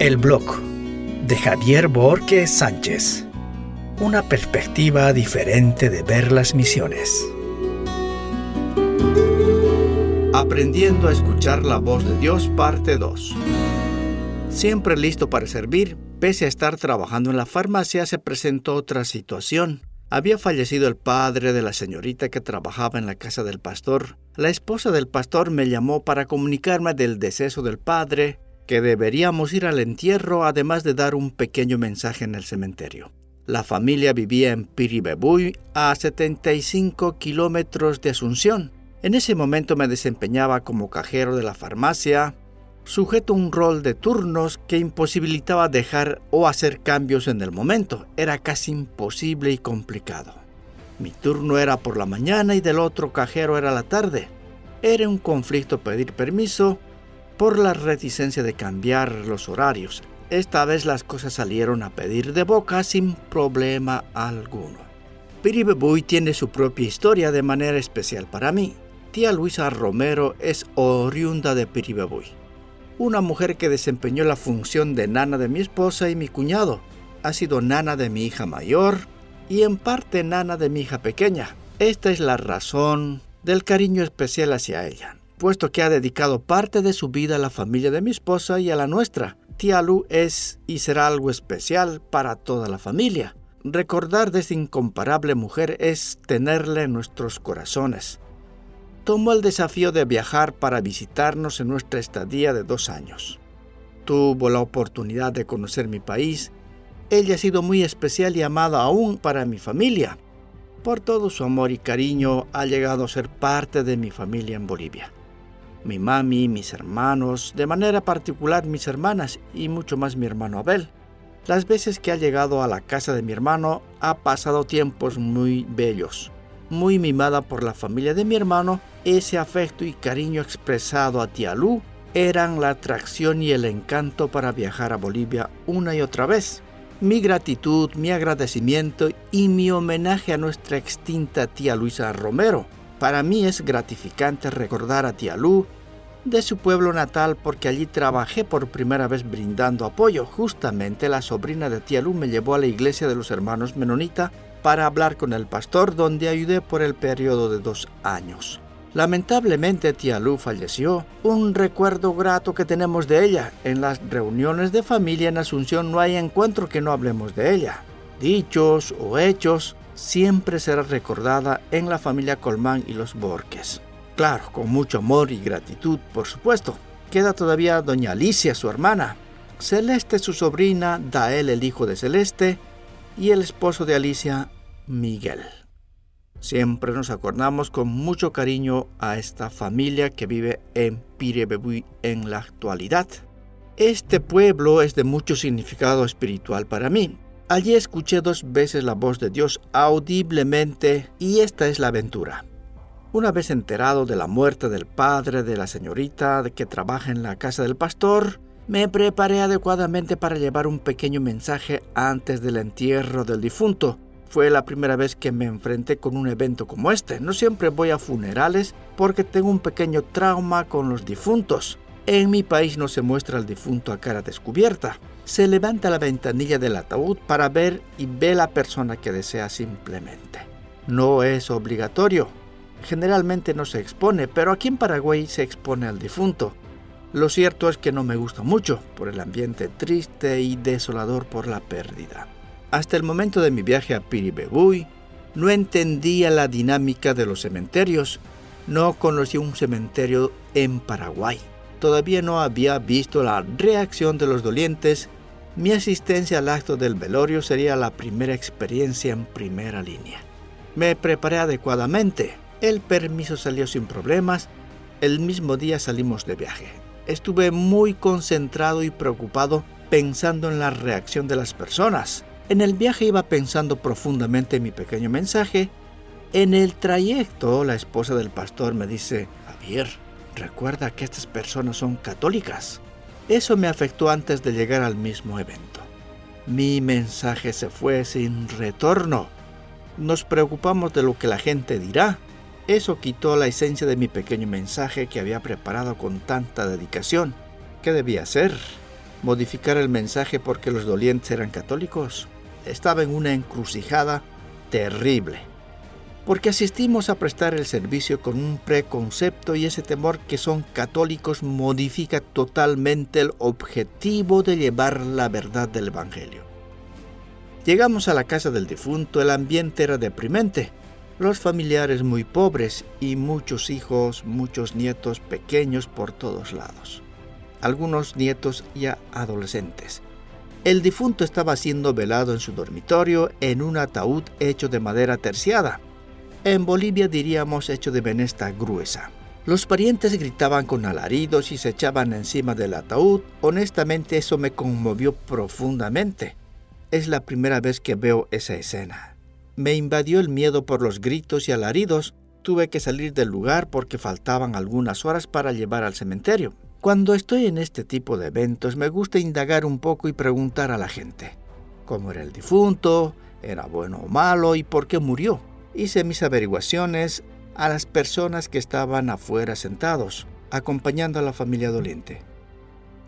El blog de Javier Borges Sánchez. Una perspectiva diferente de ver las misiones. Aprendiendo a escuchar la voz de Dios, parte 2. Siempre listo para servir, pese a estar trabajando en la farmacia, se presentó otra situación. Había fallecido el padre de la señorita que trabajaba en la casa del pastor. La esposa del pastor me llamó para comunicarme del deceso del padre, que deberíamos ir al entierro además de dar un pequeño mensaje en el cementerio. La familia vivía en Piribebuy, a 75 kilómetros de Asunción. En ese momento me desempeñaba como cajero de la farmacia, sujeto a un rol de turnos que imposibilitaba dejar o hacer cambios en el momento. Era casi imposible y complicado. Mi turno era por la mañana y del otro cajero era la tarde. Era un conflicto pedir permiso por la reticencia de cambiar los horarios. Esta vez las cosas salieron a pedir de boca sin problema alguno. Piribebuy tiene su propia historia de manera especial para mí. Tía Luisa Romero es oriunda de Piribebuy una mujer que desempeñó la función de nana de mi esposa y mi cuñado. Ha sido nana de mi hija mayor y en parte nana de mi hija pequeña. Esta es la razón del cariño especial hacia ella, puesto que ha dedicado parte de su vida a la familia de mi esposa y a la nuestra. Tía Lu es y será algo especial para toda la familia. Recordar de esta incomparable mujer es tenerla en nuestros corazones tomó el desafío de viajar para visitarnos en nuestra estadía de dos años. Tuvo la oportunidad de conocer mi país. Ella ha sido muy especial y amada aún para mi familia. Por todo su amor y cariño ha llegado a ser parte de mi familia en Bolivia. Mi mami, mis hermanos, de manera particular mis hermanas y mucho más mi hermano Abel. Las veces que ha llegado a la casa de mi hermano ha pasado tiempos muy bellos muy mimada por la familia de mi hermano, ese afecto y cariño expresado a Tía Lu eran la atracción y el encanto para viajar a Bolivia una y otra vez. Mi gratitud, mi agradecimiento y mi homenaje a nuestra extinta tía Luisa Romero. Para mí es gratificante recordar a tía Lu de su pueblo natal porque allí trabajé por primera vez brindando apoyo. Justamente la sobrina de tía Lu me llevó a la iglesia de los hermanos Menonita para hablar con el pastor donde ayudé por el periodo de dos años. Lamentablemente tía Lu falleció, un recuerdo grato que tenemos de ella. En las reuniones de familia en Asunción no hay encuentro que no hablemos de ella. Dichos o hechos, siempre será recordada en la familia Colmán y los Borges. Claro, con mucho amor y gratitud, por supuesto. Queda todavía doña Alicia, su hermana. Celeste, su sobrina, Dael, el hijo de Celeste, y el esposo de Alicia, Miguel. Siempre nos acordamos con mucho cariño a esta familia que vive en Pirebebuy en la actualidad. Este pueblo es de mucho significado espiritual para mí. Allí escuché dos veces la voz de Dios audiblemente y esta es la aventura. Una vez enterado de la muerte del padre de la señorita que trabaja en la casa del pastor, me preparé adecuadamente para llevar un pequeño mensaje antes del entierro del difunto. Fue la primera vez que me enfrenté con un evento como este. No siempre voy a funerales porque tengo un pequeño trauma con los difuntos. En mi país no se muestra al difunto a cara descubierta. Se levanta la ventanilla del ataúd para ver y ve la persona que desea simplemente. No es obligatorio. Generalmente no se expone, pero aquí en Paraguay se expone al difunto. Lo cierto es que no me gusta mucho por el ambiente triste y desolador por la pérdida. Hasta el momento de mi viaje a Piribebuy, no entendía la dinámica de los cementerios. No conocía un cementerio en Paraguay. Todavía no había visto la reacción de los dolientes. Mi asistencia al acto del velorio sería la primera experiencia en primera línea. Me preparé adecuadamente. El permiso salió sin problemas. El mismo día salimos de viaje estuve muy concentrado y preocupado pensando en la reacción de las personas. En el viaje iba pensando profundamente en mi pequeño mensaje. En el trayecto, la esposa del pastor me dice, Javier, recuerda que estas personas son católicas. Eso me afectó antes de llegar al mismo evento. Mi mensaje se fue sin retorno. Nos preocupamos de lo que la gente dirá, eso quitó la esencia de mi pequeño mensaje que había preparado con tanta dedicación. ¿Qué debía hacer? modificar el mensaje porque los dolientes eran católicos. Estaba en una encrucijada terrible porque asistimos a prestar el servicio con un preconcepto y ese temor que son católicos modifica totalmente el objetivo de llevar la verdad del Evangelio. Llegamos a la casa del difunto, el ambiente era deprimente, los familiares muy pobres y muchos hijos, muchos nietos pequeños por todos lados, algunos nietos ya adolescentes. El difunto estaba siendo velado en su dormitorio en un ataúd hecho de madera terciada en Bolivia diríamos hecho de venesta gruesa. Los parientes gritaban con alaridos y se echaban encima del ataúd. Honestamente eso me conmovió profundamente. Es la primera vez que veo esa escena. Me invadió el miedo por los gritos y alaridos. Tuve que salir del lugar porque faltaban algunas horas para llevar al cementerio. Cuando estoy en este tipo de eventos me gusta indagar un poco y preguntar a la gente cómo era el difunto, era bueno o malo y por qué murió. Hice mis averiguaciones a las personas que estaban afuera sentados, acompañando a la familia doliente.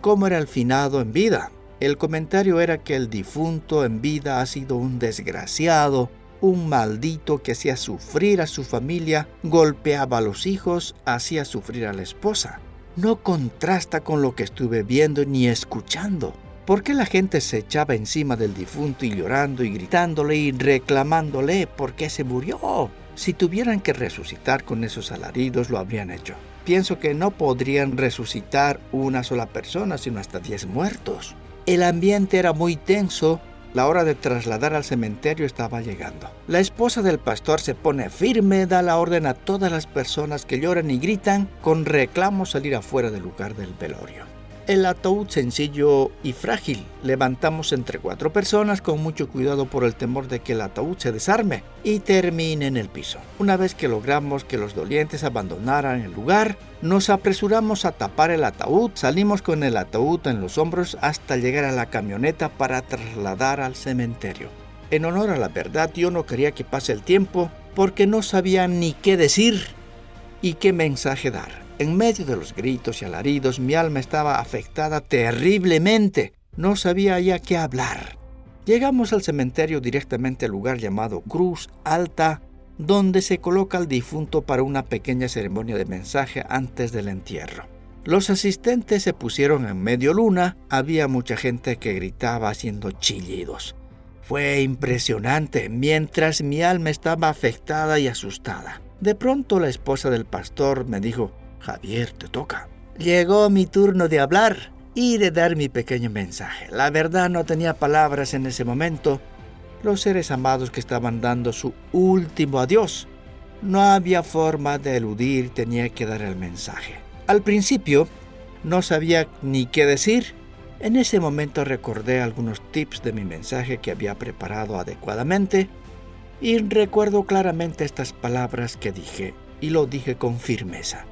¿Cómo era el finado en vida? El comentario era que el difunto en vida ha sido un desgraciado, un maldito que hacía sufrir a su familia, golpeaba a los hijos, hacía sufrir a la esposa. No contrasta con lo que estuve viendo ni escuchando. ¿Por qué la gente se echaba encima del difunto y llorando y gritándole y reclamándole por qué se murió? Si tuvieran que resucitar con esos alaridos, lo habrían hecho. Pienso que no podrían resucitar una sola persona, sino hasta diez muertos. El ambiente era muy tenso. La hora de trasladar al cementerio estaba llegando. La esposa del pastor se pone firme, da la orden a todas las personas que lloran y gritan con reclamo salir afuera del lugar del velorio. El ataúd sencillo y frágil levantamos entre cuatro personas con mucho cuidado por el temor de que el ataúd se desarme y termine en el piso. Una vez que logramos que los dolientes abandonaran el lugar, nos apresuramos a tapar el ataúd, salimos con el ataúd en los hombros hasta llegar a la camioneta para trasladar al cementerio. En honor a la verdad, yo no quería que pase el tiempo porque no sabía ni qué decir y qué mensaje dar. En medio de los gritos y alaridos mi alma estaba afectada terriblemente. No sabía ya qué hablar. Llegamos al cementerio directamente al lugar llamado Cruz Alta, donde se coloca al difunto para una pequeña ceremonia de mensaje antes del entierro. Los asistentes se pusieron en medio luna, había mucha gente que gritaba haciendo chillidos. Fue impresionante mientras mi alma estaba afectada y asustada. De pronto la esposa del pastor me dijo, Javier, te toca. Llegó mi turno de hablar y de dar mi pequeño mensaje. La verdad no tenía palabras en ese momento. Los seres amados que estaban dando su último adiós. No había forma de eludir, tenía que dar el mensaje. Al principio no sabía ni qué decir. En ese momento recordé algunos tips de mi mensaje que había preparado adecuadamente y recuerdo claramente estas palabras que dije y lo dije con firmeza.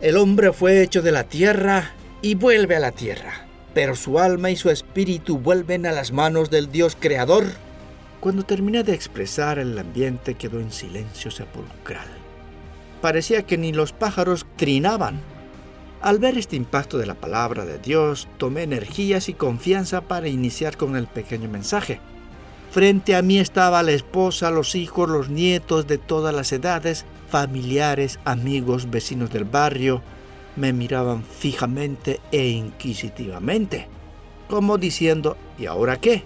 El hombre fue hecho de la tierra y vuelve a la tierra, pero su alma y su espíritu vuelven a las manos del Dios Creador. Cuando terminé de expresar, el ambiente quedó en silencio sepulcral. Parecía que ni los pájaros trinaban. Al ver este impacto de la palabra de Dios, tomé energías y confianza para iniciar con el pequeño mensaje. Frente a mí estaba la esposa, los hijos, los nietos de todas las edades, familiares, amigos, vecinos del barrio, me miraban fijamente e inquisitivamente, como diciendo, ¿y ahora qué?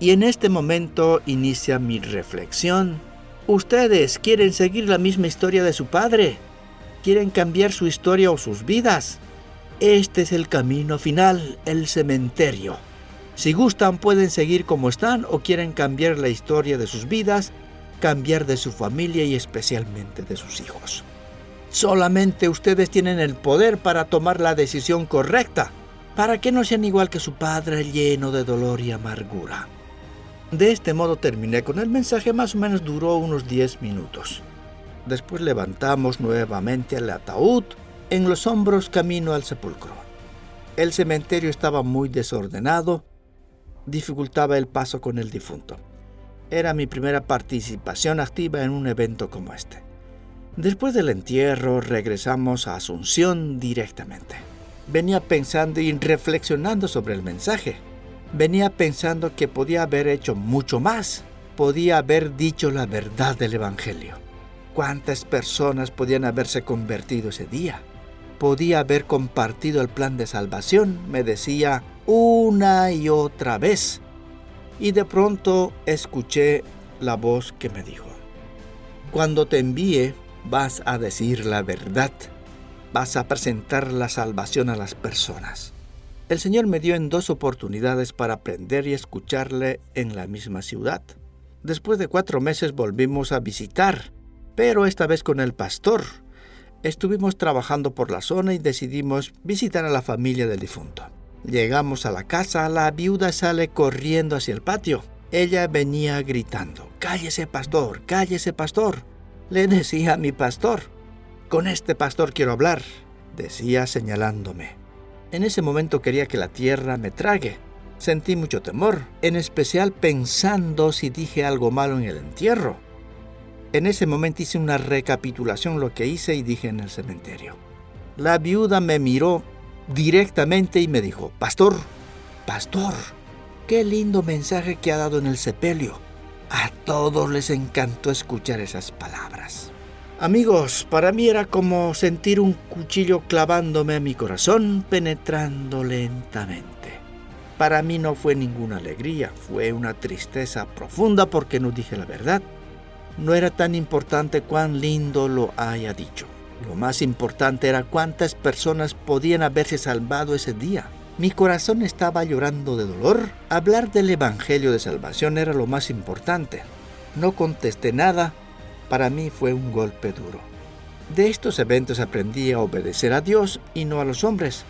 Y en este momento inicia mi reflexión. Ustedes quieren seguir la misma historia de su padre, quieren cambiar su historia o sus vidas. Este es el camino final, el cementerio. Si gustan pueden seguir como están o quieren cambiar la historia de sus vidas cambiar de su familia y especialmente de sus hijos. Solamente ustedes tienen el poder para tomar la decisión correcta, para que no sean igual que su padre lleno de dolor y amargura. De este modo terminé con el mensaje, más o menos duró unos 10 minutos. Después levantamos nuevamente el ataúd en los hombros camino al sepulcro. El cementerio estaba muy desordenado, dificultaba el paso con el difunto. Era mi primera participación activa en un evento como este. Después del entierro regresamos a Asunción directamente. venía pensando y reflexionando sobre el mensaje. Venía pensando que podía haber hecho mucho más. Podía haber dicho la verdad del Evangelio. ¿Cuántas personas podían haberse convertido ese día? Podía haber compartido el plan de salvación, me decía una y otra vez. Y de pronto escuché la voz que me dijo, cuando te envíe vas a decir la verdad vas a presentar la salvación a las personas. El Señor me dio en dos oportunidades para aprender y escucharle en la misma ciudad. Después de cuatro meses volvimos a visitar, pero esta vez con el pastor. Estuvimos trabajando por la zona y decidimos visitar a la familia del difunto. Llegamos a la casa, la viuda sale corriendo hacia el patio. Ella venía gritando, Cállese pastor, cállese pastor. Le decía a mi pastor, con este pastor quiero hablar, decía señalándome. En ese momento quería que la tierra me trague. Sentí mucho temor, en especial pensando si dije algo malo en el entierro. En ese momento hice una recapitulación lo que hice y dije en el cementerio. La viuda me miró directamente y me dijo, Pastor, Pastor, qué lindo mensaje que ha dado en el sepelio. A todos les encantó escuchar esas palabras. Amigos, para mí era como sentir un cuchillo clavándome a mi corazón, penetrando lentamente. Para mí no fue ninguna alegría, fue una tristeza profunda porque no dije la verdad. No era tan importante cuán lindo lo haya dicho. Lo más importante era cuántas personas podían haberse salvado ese día. Mi corazón estaba llorando de dolor. Hablar del Evangelio de Salvación era lo más importante. No contesté nada para mí fue un golpe duro. De estos eventos aprendí a obedecer a Dios y no a los hombres,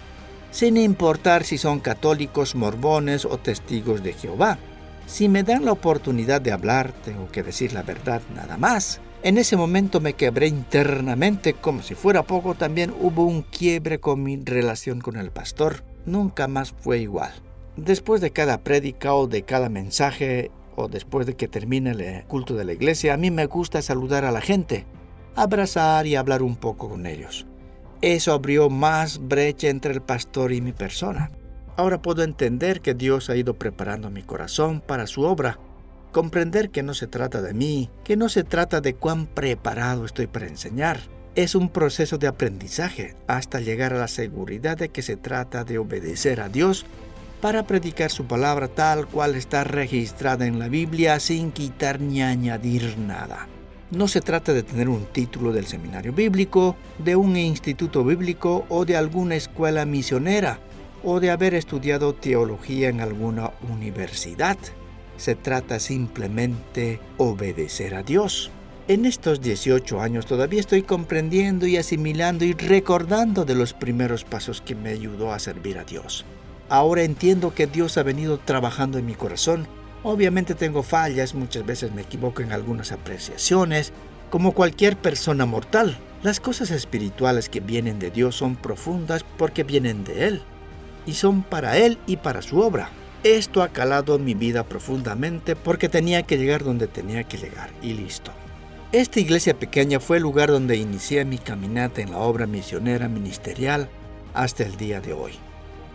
sin importar si son católicos, mormones o testigos de Jehová. Si me dan la oportunidad de hablar, tengo que decir la verdad nada más. En ese momento me quebré internamente, como si fuera poco también hubo un quiebre con mi relación con el pastor. Nunca más fue igual. Después de cada prédica o de cada mensaje, después de que termine el culto de la iglesia, a mí me gusta saludar a la gente, abrazar y hablar un poco con ellos. Eso abrió más brecha entre el pastor y mi persona. Ahora puedo entender que Dios ha ido preparando mi corazón para su obra, comprender que no se trata de mí, que no se trata de cuán preparado estoy para enseñar. Es un proceso de aprendizaje hasta llegar a la seguridad de que se trata de obedecer a Dios para predicar su palabra tal cual está registrada en la Biblia sin quitar ni añadir nada. No se trata de tener un título del seminario bíblico, de un instituto bíblico o de alguna escuela misionera o de haber estudiado teología en alguna universidad. Se trata simplemente obedecer a Dios. En estos 18 años todavía estoy comprendiendo y asimilando y recordando de los primeros pasos que me ayudó a servir a Dios. Ahora entiendo que Dios ha venido trabajando en mi corazón. Obviamente tengo fallas, muchas veces me equivoco en algunas apreciaciones, como cualquier persona mortal. Las cosas espirituales que vienen de Dios son profundas porque vienen de Él, y son para Él y para su obra. Esto ha calado mi vida profundamente porque tenía que llegar donde tenía que llegar, y listo. Esta iglesia pequeña fue el lugar donde inicié mi caminata en la obra misionera ministerial hasta el día de hoy.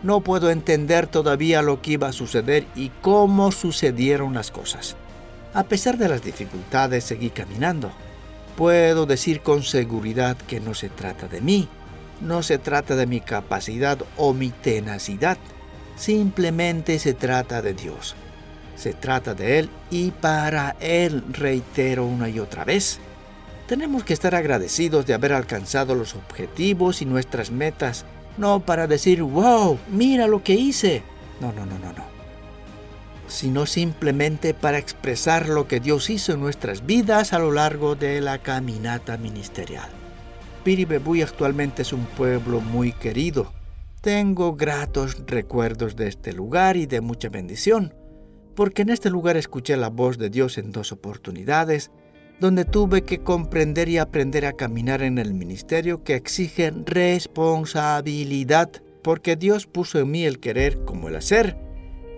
No puedo entender todavía lo que iba a suceder y cómo sucedieron las cosas. A pesar de las dificultades, seguí caminando. Puedo decir con seguridad que no se trata de mí, no se trata de mi capacidad o mi tenacidad, simplemente se trata de Dios. Se trata de Él y para Él, reitero una y otra vez. Tenemos que estar agradecidos de haber alcanzado los objetivos y nuestras metas no para decir, wow, mira lo que hice. No, no, no, no, no. Sino simplemente para expresar lo que Dios hizo en nuestras vidas a lo largo de la caminata ministerial. Piribebuy actualmente es un pueblo muy querido. Tengo gratos recuerdos de este lugar y de mucha bendición, porque en este lugar escuché la voz de Dios en dos oportunidades donde tuve que comprender y aprender a caminar en el ministerio que exige responsabilidad, porque Dios puso en mí el querer como el hacer.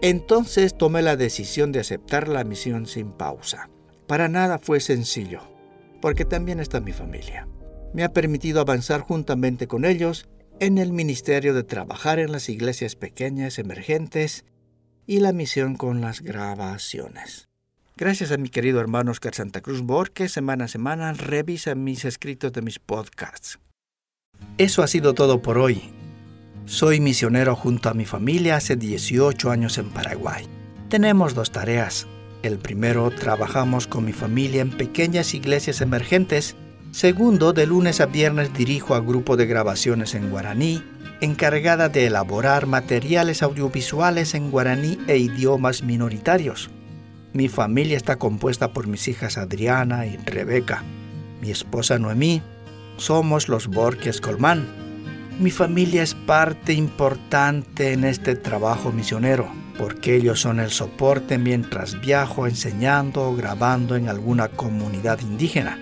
Entonces tomé la decisión de aceptar la misión sin pausa. Para nada fue sencillo, porque también está mi familia. Me ha permitido avanzar juntamente con ellos en el ministerio de trabajar en las iglesias pequeñas emergentes y la misión con las grabaciones. Gracias a mi querido hermano Oscar Santa Cruz Borges, semana a semana revisa mis escritos de mis podcasts. Eso ha sido todo por hoy. Soy misionero junto a mi familia hace 18 años en Paraguay. Tenemos dos tareas. El primero, trabajamos con mi familia en pequeñas iglesias emergentes. Segundo, de lunes a viernes dirijo a grupo de grabaciones en guaraní, encargada de elaborar materiales audiovisuales en guaraní e idiomas minoritarios. Mi familia está compuesta por mis hijas Adriana y Rebeca, mi esposa Noemí. Somos los Borges Colmán. Mi familia es parte importante en este trabajo misionero, porque ellos son el soporte mientras viajo enseñando o grabando en alguna comunidad indígena.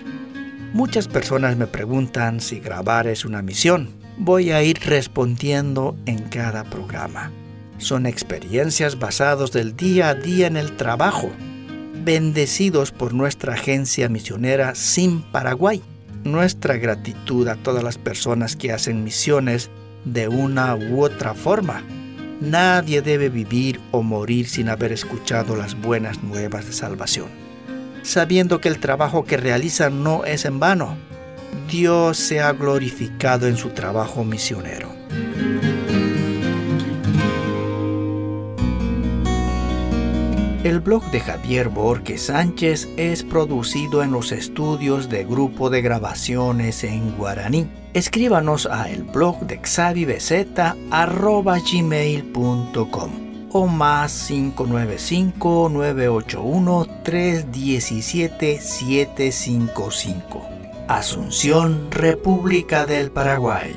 Muchas personas me preguntan si grabar es una misión. Voy a ir respondiendo en cada programa. Son experiencias basadas del día a día en el trabajo, bendecidos por nuestra agencia misionera Sin Paraguay. Nuestra gratitud a todas las personas que hacen misiones de una u otra forma. Nadie debe vivir o morir sin haber escuchado las buenas nuevas de salvación, sabiendo que el trabajo que realizan no es en vano. Dios se ha glorificado en su trabajo misionero. El blog de Javier Borges Sánchez es producido en los estudios de Grupo de Grabaciones en Guaraní. Escríbanos a el blog de xavibz@gmail.com o más 595-981-317-755. Asunción, República del Paraguay.